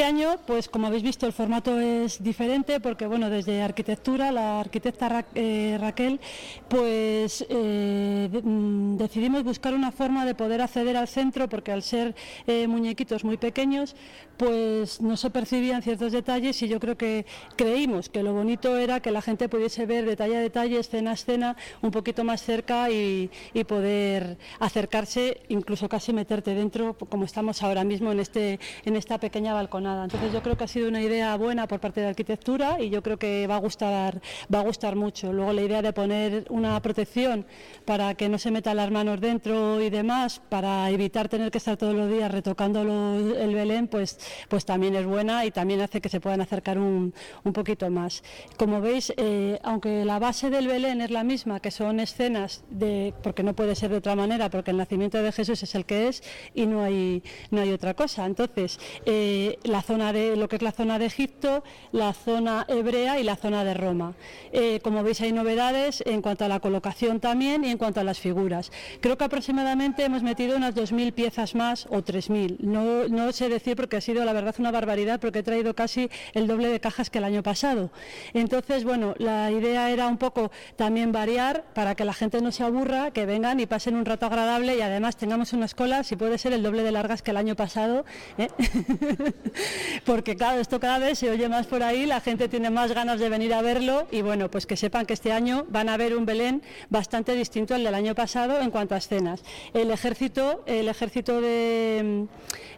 Este año, pues como habéis visto, el formato es diferente porque, bueno, desde arquitectura, la arquitecta eh, Raquel, pues eh, mm, decidimos buscar una forma de poder acceder al centro porque al ser eh, muñequitos muy pequeños, pues no se percibían ciertos detalles y yo creo que creímos que lo bonito era que la gente pudiese ver detalle a detalle, escena a escena, un poquito más cerca y, y poder acercarse, incluso casi meterte dentro, como estamos ahora mismo en, este, en esta pequeña balconada. Entonces yo creo que ha sido una idea buena por parte de arquitectura y yo creo que va a gustar, va a gustar mucho. Luego la idea de poner una protección para que no se metan las manos dentro y demás, para evitar tener que estar todos los días retocando el Belén, pues, pues también es buena y también hace que se puedan acercar un, un poquito más. Como veis, eh, aunque la base del Belén es la misma, que son escenas de, porque no puede ser de otra manera, porque el nacimiento de Jesús es el que es y no hay, no hay otra cosa. Entonces, eh, la zona de lo que es la zona de Egipto, la zona hebrea y la zona de Roma. Eh, como veis hay novedades en cuanto a la colocación también y en cuanto a las figuras. Creo que aproximadamente hemos metido unas 2.000 piezas más o 3.000. No, no sé decir porque ha sido la verdad una barbaridad porque he traído casi el doble de cajas que el año pasado. Entonces, bueno, la idea era un poco también variar para que la gente no se aburra, que vengan y pasen un rato agradable y además tengamos unas colas, si puede ser el doble de largas que el año pasado. ¿eh? porque claro, esto cada vez se oye más por ahí, la gente tiene más ganas de venir a verlo y bueno, pues que sepan que este año van a ver un Belén bastante distinto al del año pasado en cuanto a escenas. El ejército, el ejército de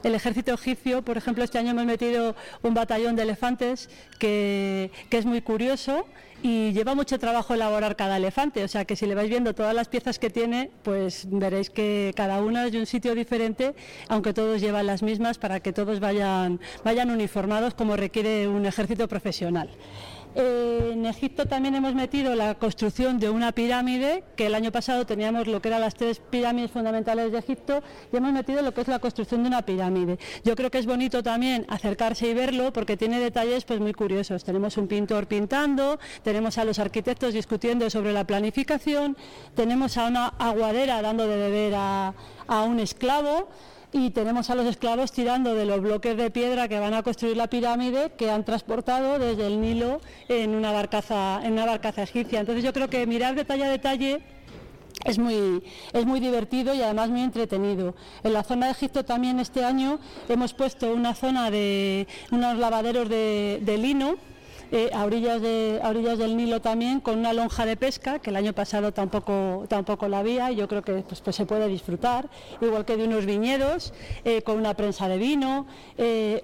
el ejército egipcio, por ejemplo, este año hemos metido un batallón de elefantes que, que es muy curioso y lleva mucho trabajo elaborar cada elefante, o sea que si le vais viendo todas las piezas que tiene, pues veréis que cada una es de un sitio diferente, aunque todos llevan las mismas para que todos vayan, vayan uniformados como requiere un ejército profesional. En Egipto también hemos metido la construcción de una pirámide, que el año pasado teníamos lo que eran las tres pirámides fundamentales de Egipto, y hemos metido lo que es la construcción de una pirámide. Yo creo que es bonito también acercarse y verlo porque tiene detalles pues muy curiosos. Tenemos un pintor pintando, tenemos a los arquitectos discutiendo sobre la planificación, tenemos a una aguadera dando de beber a, a un esclavo y tenemos a los esclavos tirando de los bloques de piedra que van a construir la pirámide que han transportado desde el Nilo en una barcaza, en una barcaza egipcia. Entonces yo creo que mirar detalle a detalle es muy, es muy divertido y además muy entretenido. En la zona de Egipto también este año hemos puesto una zona de unos lavaderos de, de lino eh, a, orillas de, a orillas del Nilo también, con una lonja de pesca, que el año pasado tampoco, tampoco la había, y yo creo que pues, pues se puede disfrutar, igual que de unos viñedos, eh, con una prensa de vino, eh,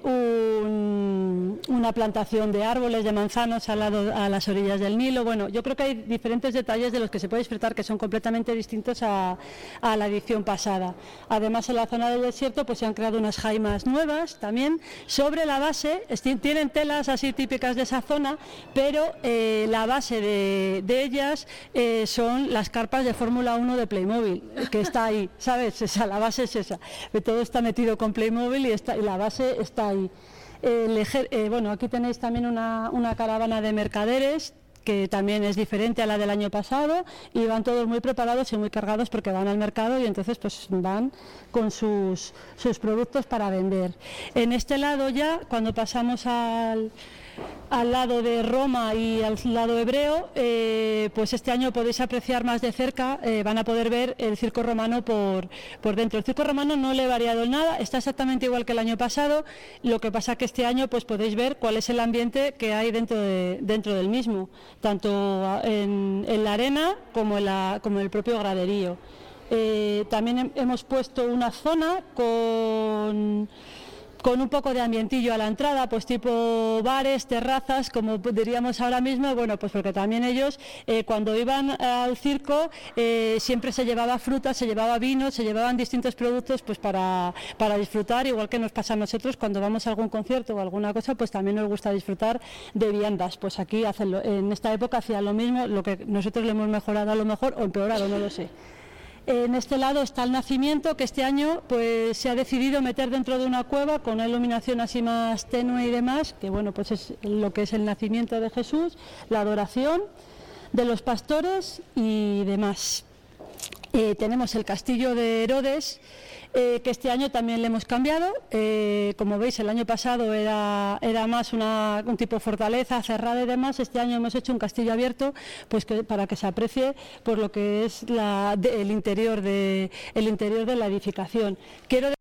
una plantación de árboles, de manzanos al lado, a las orillas del Nilo. Bueno, yo creo que hay diferentes detalles de los que se puede disfrutar que son completamente distintos a, a la edición pasada. Además, en la zona del desierto pues se han creado unas jaimas nuevas también sobre la base, tienen telas así típicas de esa zona, pero eh, la base de, ellas eh, son las carpas de Fórmula 1 de Playmobil, que está ahí, ¿sabes? Esa, la base es esa. Todo está metido con Playmobil y, está, y la base está ahí. Eh, bueno, aquí tenéis también una, una caravana de mercaderes que también es diferente a la del año pasado y van todos muy preparados y muy cargados porque van al mercado y entonces pues van con sus, sus productos para vender. En este lado ya, cuando pasamos al al lado de Roma y al lado hebreo, eh, pues este año podéis apreciar más de cerca, eh, van a poder ver el circo romano por, por dentro. El circo romano no le ha variado nada, está exactamente igual que el año pasado, lo que pasa que este año pues podéis ver cuál es el ambiente que hay dentro, de, dentro del mismo, tanto en, la arena como en, la, como el propio graderío. Eh, también hemos puesto una zona con con un poco de ambientillo a la entrada, pues tipo bares, terrazas, como diríamos ahora mismo, bueno, pues porque también ellos eh, cuando iban al circo eh, siempre se llevaba fruta, se llevaba vino, se llevaban distintos productos pues para, para disfrutar, igual que nos pasa a nosotros cuando vamos a algún concierto o alguna cosa, pues también nos gusta disfrutar de viandas, pues aquí hacen en esta época hacían lo mismo, lo que nosotros le hemos mejorado a lo mejor o empeorado, no lo sé. En este lado está el nacimiento, que este año pues, se ha decidido meter dentro de una cueva con una iluminación así más tenue y demás, que bueno, pues es lo que es el nacimiento de Jesús, la adoración de los pastores y demás. Eh, tenemos el castillo de Herodes, eh, que este año también le hemos cambiado. Eh, como veis, el año pasado era, era más un tipo fortaleza cerrada y demás. Este año hemos hecho un castillo abierto pues para que se aprecie por lo que es el, interior de, el interior de la edificación. Quiero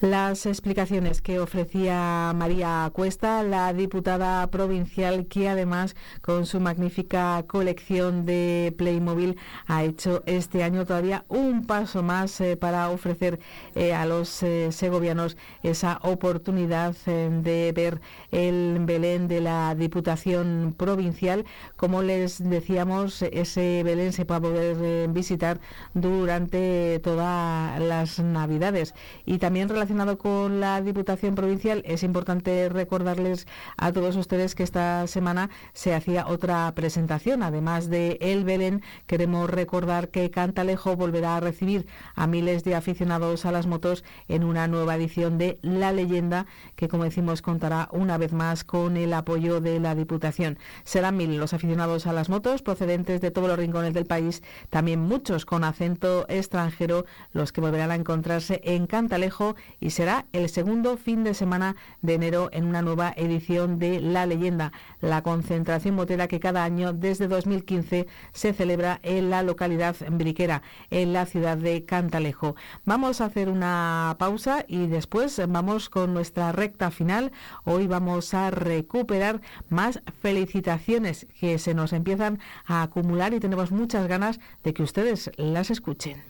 las explicaciones que ofrecía María Cuesta, la diputada provincial, que además con su magnífica colección de Playmobil ha hecho este año todavía un paso más eh, para ofrecer eh, a los eh, segovianos esa oportunidad de ver el Belén de la Diputación Provincial. Como les decíamos, ese Belén se va a poder visitar durante todas las Navidades y también con la Diputación Provincial, es importante recordarles a todos ustedes que esta semana se hacía otra presentación. Además de El Belén, queremos recordar que Cantalejo volverá a recibir a miles de aficionados a las motos en una nueva edición de La Leyenda, que como decimos contará una vez más con el apoyo de la Diputación. Serán mil los aficionados a las motos procedentes de todos los rincones del país, también muchos con acento extranjero, los que volverán a encontrarse en Cantalejo y será el segundo fin de semana de enero en una nueva edición de La Leyenda, la concentración motera que cada año desde 2015 se celebra en la localidad briquera, en la ciudad de Cantalejo. Vamos a hacer una pausa y después vamos con nuestra recta final. Hoy vamos a recuperar más felicitaciones que se nos empiezan a acumular y tenemos muchas ganas de que ustedes las escuchen.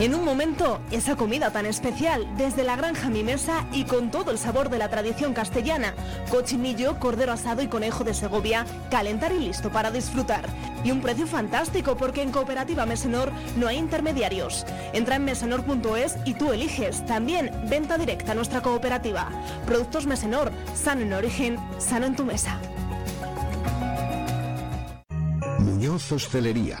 En un momento, esa comida tan especial, desde la granja Mi Mesa y con todo el sabor de la tradición castellana. Cochinillo, cordero asado y conejo de Segovia, calentar y listo para disfrutar. Y un precio fantástico porque en Cooperativa Mesenor no hay intermediarios. Entra en mesenor.es y tú eliges. También venta directa a nuestra cooperativa. Productos Mesenor, sano en origen, sano en tu mesa. Muñoz Hostelería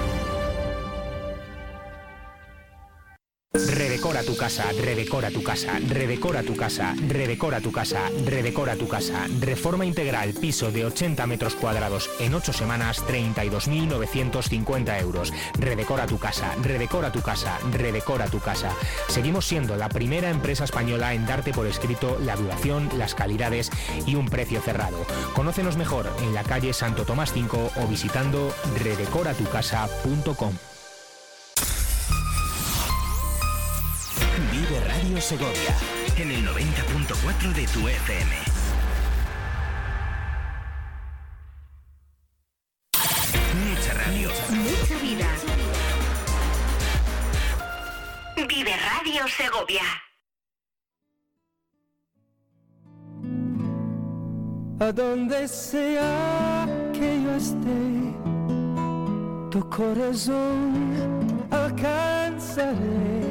Redecora tu casa, redecora tu casa, redecora tu casa, redecora tu casa, redecora tu casa. Reforma integral, piso de 80 metros cuadrados en 8 semanas, 32.950 euros. Redecora tu casa, redecora tu casa, redecora tu casa. Seguimos siendo la primera empresa española en darte por escrito la duración, las calidades y un precio cerrado. Conócenos mejor en la calle Santo Tomás 5 o visitando. Vive Radio Segovia en el 90.4 de tu FM. Mucha radio. Mucha vida. Vive Radio Segovia. A donde sea que yo esté, tu corazón alcanzaré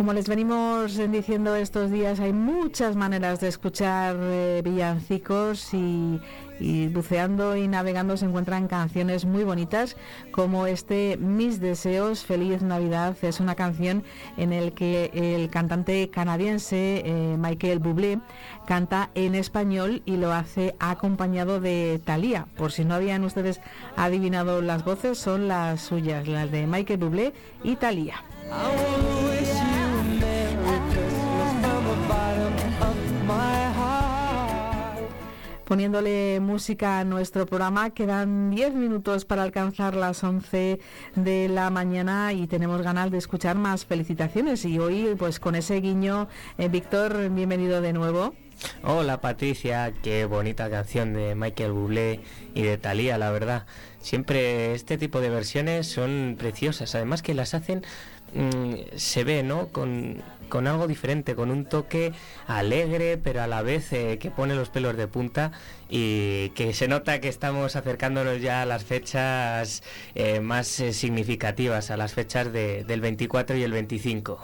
Como les venimos diciendo estos días, hay muchas maneras de escuchar eh, villancicos y, y buceando y navegando se encuentran canciones muy bonitas como este Mis Deseos, Feliz Navidad. Es una canción en el que el cantante canadiense eh, Michael Bublé canta en español y lo hace acompañado de Thalía. Por si no habían ustedes adivinado las voces, son las suyas, las de Michael Bublé y Thalía. Poniéndole música a nuestro programa. Quedan 10 minutos para alcanzar las 11 de la mañana y tenemos ganas de escuchar más felicitaciones. Y hoy, pues con ese guiño, eh, Víctor, bienvenido de nuevo. Hola Patricia, qué bonita canción de Michael Bublé y de Thalía, la verdad. Siempre este tipo de versiones son preciosas, además que las hacen mm, se ve, ¿no? Con, con, algo diferente, con un toque alegre, pero a la vez eh, que pone los pelos de punta y que se nota que estamos acercándonos ya a las fechas eh, más eh, significativas, a las fechas de, del 24 y el 25.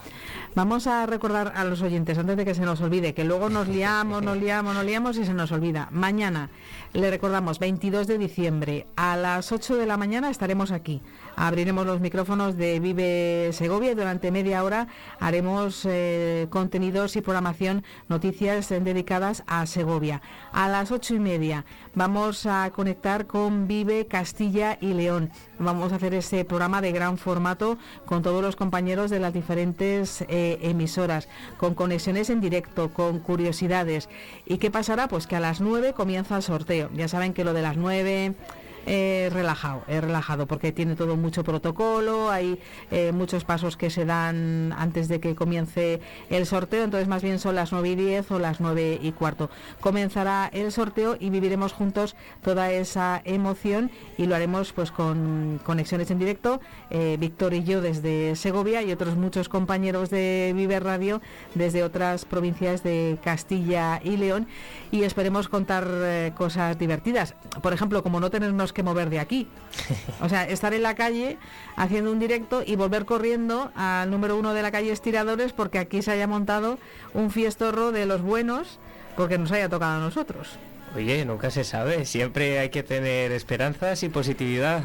Vamos a recordar a los oyentes, antes de que se nos olvide, que luego nos liamos, nos liamos, nos liamos y se nos olvida. Mañana, le recordamos, 22 de diciembre, a las 8 de la mañana estaremos aquí. Abriremos los micrófonos de Vive Segovia y durante media hora haremos contenidos y programación, noticias eh, dedicadas a Segovia. A las ocho y media. Vamos a conectar con Vive Castilla y León. Vamos a hacer ese programa de gran formato con todos los compañeros de las diferentes eh, emisoras, con conexiones en directo, con curiosidades. ¿Y qué pasará? Pues que a las 9 comienza el sorteo. Ya saben que lo de las 9 eh, relajado, es relajado, porque tiene todo mucho protocolo, hay eh, muchos pasos que se dan antes de que comience el sorteo, entonces más bien son las 9 y 10 o las 9 y cuarto. Comenzará el sorteo y viviremos juntos toda esa emoción y lo haremos pues con conexiones en directo, eh, Víctor y yo desde Segovia y otros muchos compañeros de Vive Radio desde otras provincias de Castilla y León y esperemos contar cosas divertidas. Por ejemplo, como no tenernos que mover de aquí. O sea, estar en la calle haciendo un directo y volver corriendo al número uno de la calle Estiradores porque aquí se haya montado un fiestorro de los buenos porque nos haya tocado a nosotros. Oye, nunca se sabe, siempre hay que tener esperanzas y positividad.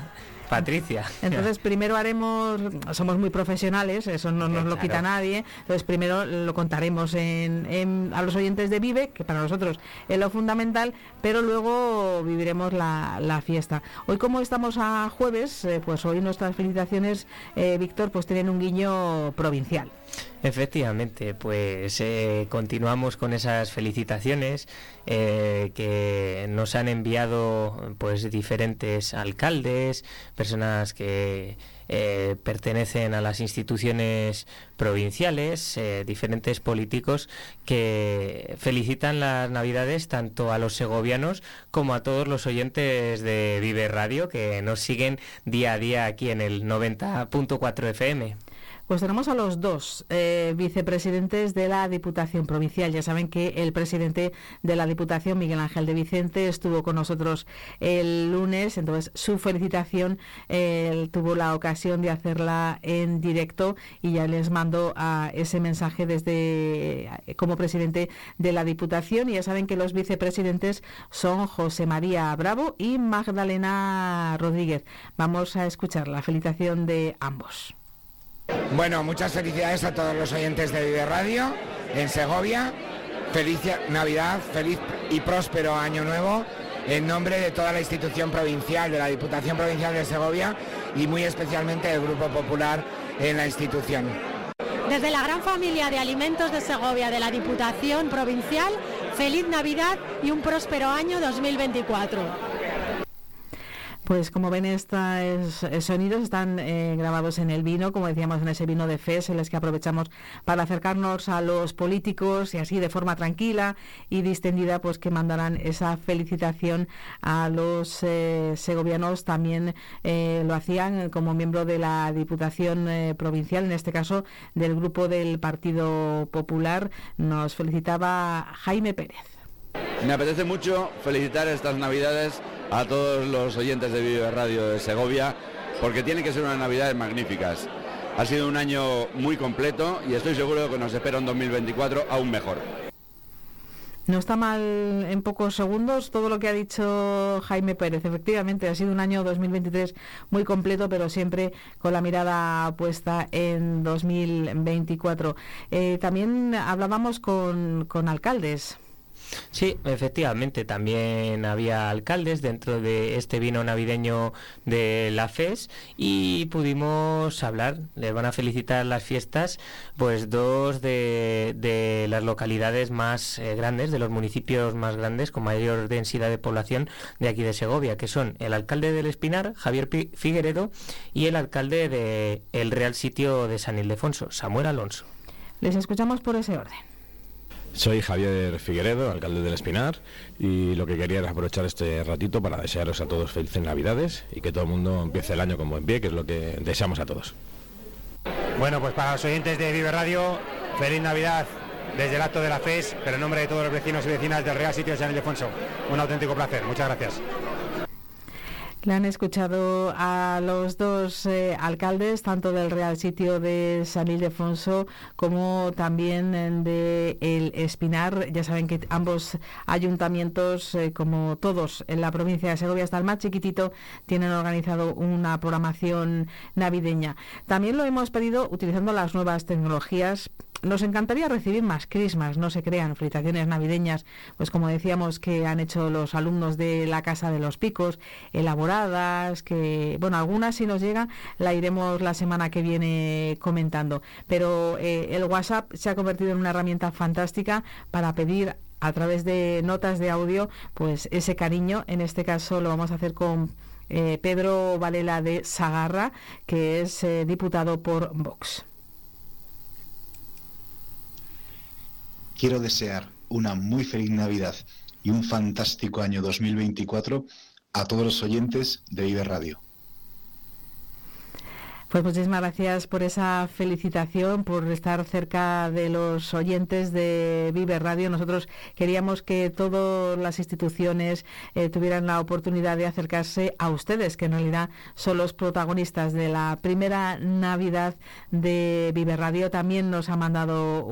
Patricia. Entonces primero haremos, somos muy profesionales, eso no nos lo quita nadie, entonces primero lo contaremos en, a los oyentes de Vive, que para nosotros es lo fundamental, pero luego viviremos la, fiesta. Hoy como estamos a jueves, eh, pues hoy nuestras felicitaciones, eh, Víctor, pues tienen un guiño provincial. Efectivamente, pues eh, continuamos con esas felicitaciones eh, que nos han enviado pues diferentes alcaldes, personas que eh, pertenecen a las instituciones provinciales, diferentes políticos que felicitan las Navidades tanto a los segovianos como a todos los oyentes de Vive Radio que nos siguen día a día aquí en el 90.4 FM. Pues tenemos a los dos eh, vicepresidentes de la Diputación Provincial. Ya saben que el presidente de la Diputación, Miguel Ángel de Vicente, estuvo con nosotros el lunes, entonces su felicitación él tuvo la ocasión de hacerla en directo y ya les mando a ese mensaje desde eh, como presidente de la Diputación. Y ya saben que los vicepresidentes son José María Bravo y Magdalena Rodríguez. Vamos a escuchar la felicitación de ambos. Bueno, muchas felicidades a todos los oyentes de Vive Radio en Segovia. Feliz Navidad, feliz y próspero año nuevo en nombre de toda la institución provincial, de la Diputación Provincial de Segovia y muy especialmente del Grupo Popular en la institución. Desde la gran familia de alimentos de Segovia de la Diputación Provincial, feliz Navidad y un próspero año 2024. Pues como ven, estos sonidos están eh, grabados en el vino, como decíamos, en ese vino de FES, en los que aprovechamos para acercarnos a los políticos y así de forma tranquila y distendida, pues que mandarán esa felicitación a los eh, segovianos. También eh, lo hacían como miembro de la Diputación Provincial, en este caso del grupo del Partido Popular. Nos felicitaba Jaime Pérez. Me apetece mucho felicitar estas Navidades a todos los oyentes de Vive Radio de Segovia, porque tienen que ser unas navidades magníficas. Ha sido un año muy completo y estoy seguro que nos espera un 2024 aún mejor. No está mal en pocos segundos todo lo que ha dicho Jaime Pérez. Efectivamente, ha sido un año 2023 muy completo, pero siempre con la mirada puesta en 2024. Eh, también hablábamos con alcaldes. Sí, efectivamente, también había alcaldes dentro de este vino navideño de la FES y pudimos hablar, les van a felicitar las fiestas, pues dos de, las localidades más eh, grandes, de los municipios más grandes con mayor densidad de población de aquí de Segovia, que son el alcalde del Espinar, Javier Figueredo, y el alcalde de el Real Sitio de San Ildefonso, Samuel Alonso. Les escuchamos por ese orden. Soy Javier Figueredo, alcalde del Espinar, y lo que quería era aprovechar este ratito para desearos a todos felices Navidades y que todo el mundo empiece el año con buen pie, que es lo que deseamos a todos. Bueno, pues para los oyentes de Vive Radio, feliz Navidad desde el acto de la FES, pero en nombre de todos los vecinos y vecinas del Real Sitio de San Ildefonso. Un auténtico placer. Muchas gracias. Le han escuchado a los dos eh, alcaldes, tanto del Real Sitio de San Ildefonso como también de El Espinar. Ya saben que ambos ayuntamientos, eh, como todos en la provincia de Segovia, hasta el más chiquitito, tienen organizado una programación navideña. También lo hemos pedido utilizando las nuevas tecnologías nos encantaría recibir más crismas, no se crean, felicitaciones navideñas, pues como decíamos que han hecho los alumnos de la Casa de los Picos, elaboradas, que, bueno, algunas si nos llega la iremos la semana que viene comentando, pero eh, el WhatsApp se ha convertido en una herramienta fantástica para pedir a través de notas de audio, pues ese cariño, en este caso lo vamos a hacer con eh, Pedro Valela de Sagarra, que es eh, diputado por Vox. Quiero desear una muy feliz Navidad y un fantástico año 2024 a todos los oyentes de Vive Radio. Pues muchísimas gracias por esa felicitación, por estar cerca de los oyentes de Vive Radio. Nosotros queríamos que todas las instituciones eh, tuvieran la oportunidad de acercarse a ustedes, que en realidad son los protagonistas de la primera Navidad de Vive Radio. También nos ha mandado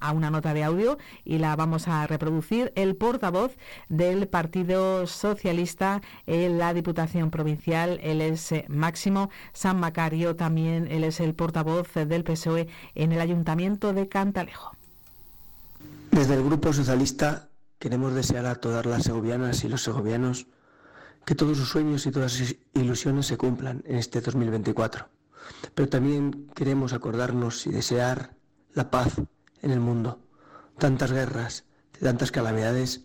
a una nota de audio y la vamos a reproducir. El portavoz del Partido Socialista en la Diputación Provincial, él es eh, Máximo San Macario también él es el portavoz del PSOE en el Ayuntamiento de Cantalejo. Desde el Grupo Socialista queremos desear a todas las segovianas y los segovianos que todos sus sueños y todas sus ilusiones se cumplan en este 2024. Pero también queremos acordarnos y desear la paz en el mundo. Tantas guerras, tantas calamidades.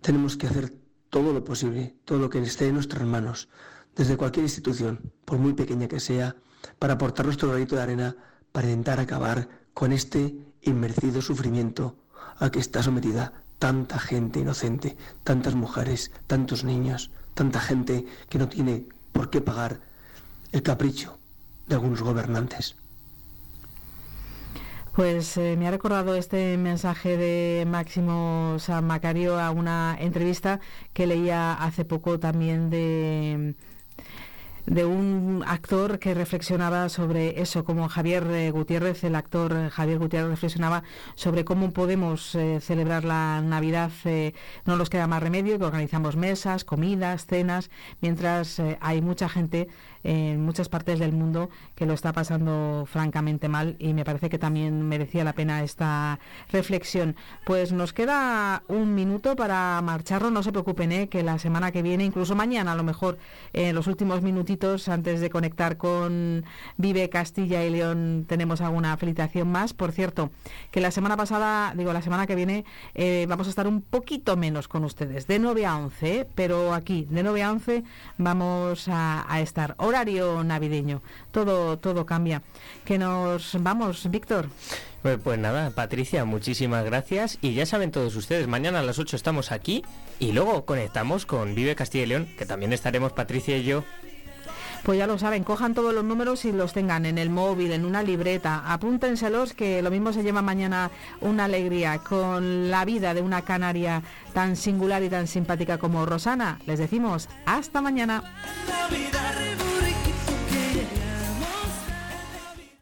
Tenemos que hacer todo lo posible, todo lo que esté en nuestras manos, desde cualquier institución, por muy pequeña que sea, para aportar nuestro granito de arena para intentar acabar con este inmerecido sufrimiento a que está sometida tanta gente inocente, tantas mujeres, tantos niños, tanta gente que no tiene por qué pagar el capricho de algunos gobernantes. Pues eh, me ha recordado este mensaje de Máximo San Macario a una entrevista que leía hace poco también de de un actor que reflexionaba sobre eso, como Javier eh, Gutiérrez, el actor eh, Javier Gutiérrez reflexionaba sobre cómo podemos eh, celebrar la Navidad, no nos queda más remedio, que organizamos mesas, comidas, cenas, mientras hay mucha gente en muchas partes del mundo que lo está pasando francamente mal y me parece que también merecía la pena esta reflexión. Pues nos queda un minuto para marcharlo, no se preocupen, ¿eh? que la semana que viene, incluso mañana a lo mejor, en los últimos minutitos antes de conectar con Vive Castilla y León tenemos alguna felicitación más. Por cierto, que la semana pasada, digo, la semana que viene eh, vamos a estar un poquito menos con ustedes, de 9 a 11, ¿eh? pero aquí, de 9 a 11 vamos a, a estar horario navideño. Todo, todo cambia. Que nos vamos, Víctor. Pues, pues, nada, Patricia, muchísimas gracias. Y ya saben todos ustedes, mañana a las 8 estamos aquí y luego conectamos con Vive Castilla y León, que también estaremos Patricia y yo. Pues ya lo saben, cojan todos los números y los tengan en el móvil, en una libreta. Apúntenselos que lo mismo se lleva mañana una alegría con la vida de una canaria tan singular y tan simpática como Rosana. Les decimos hasta mañana.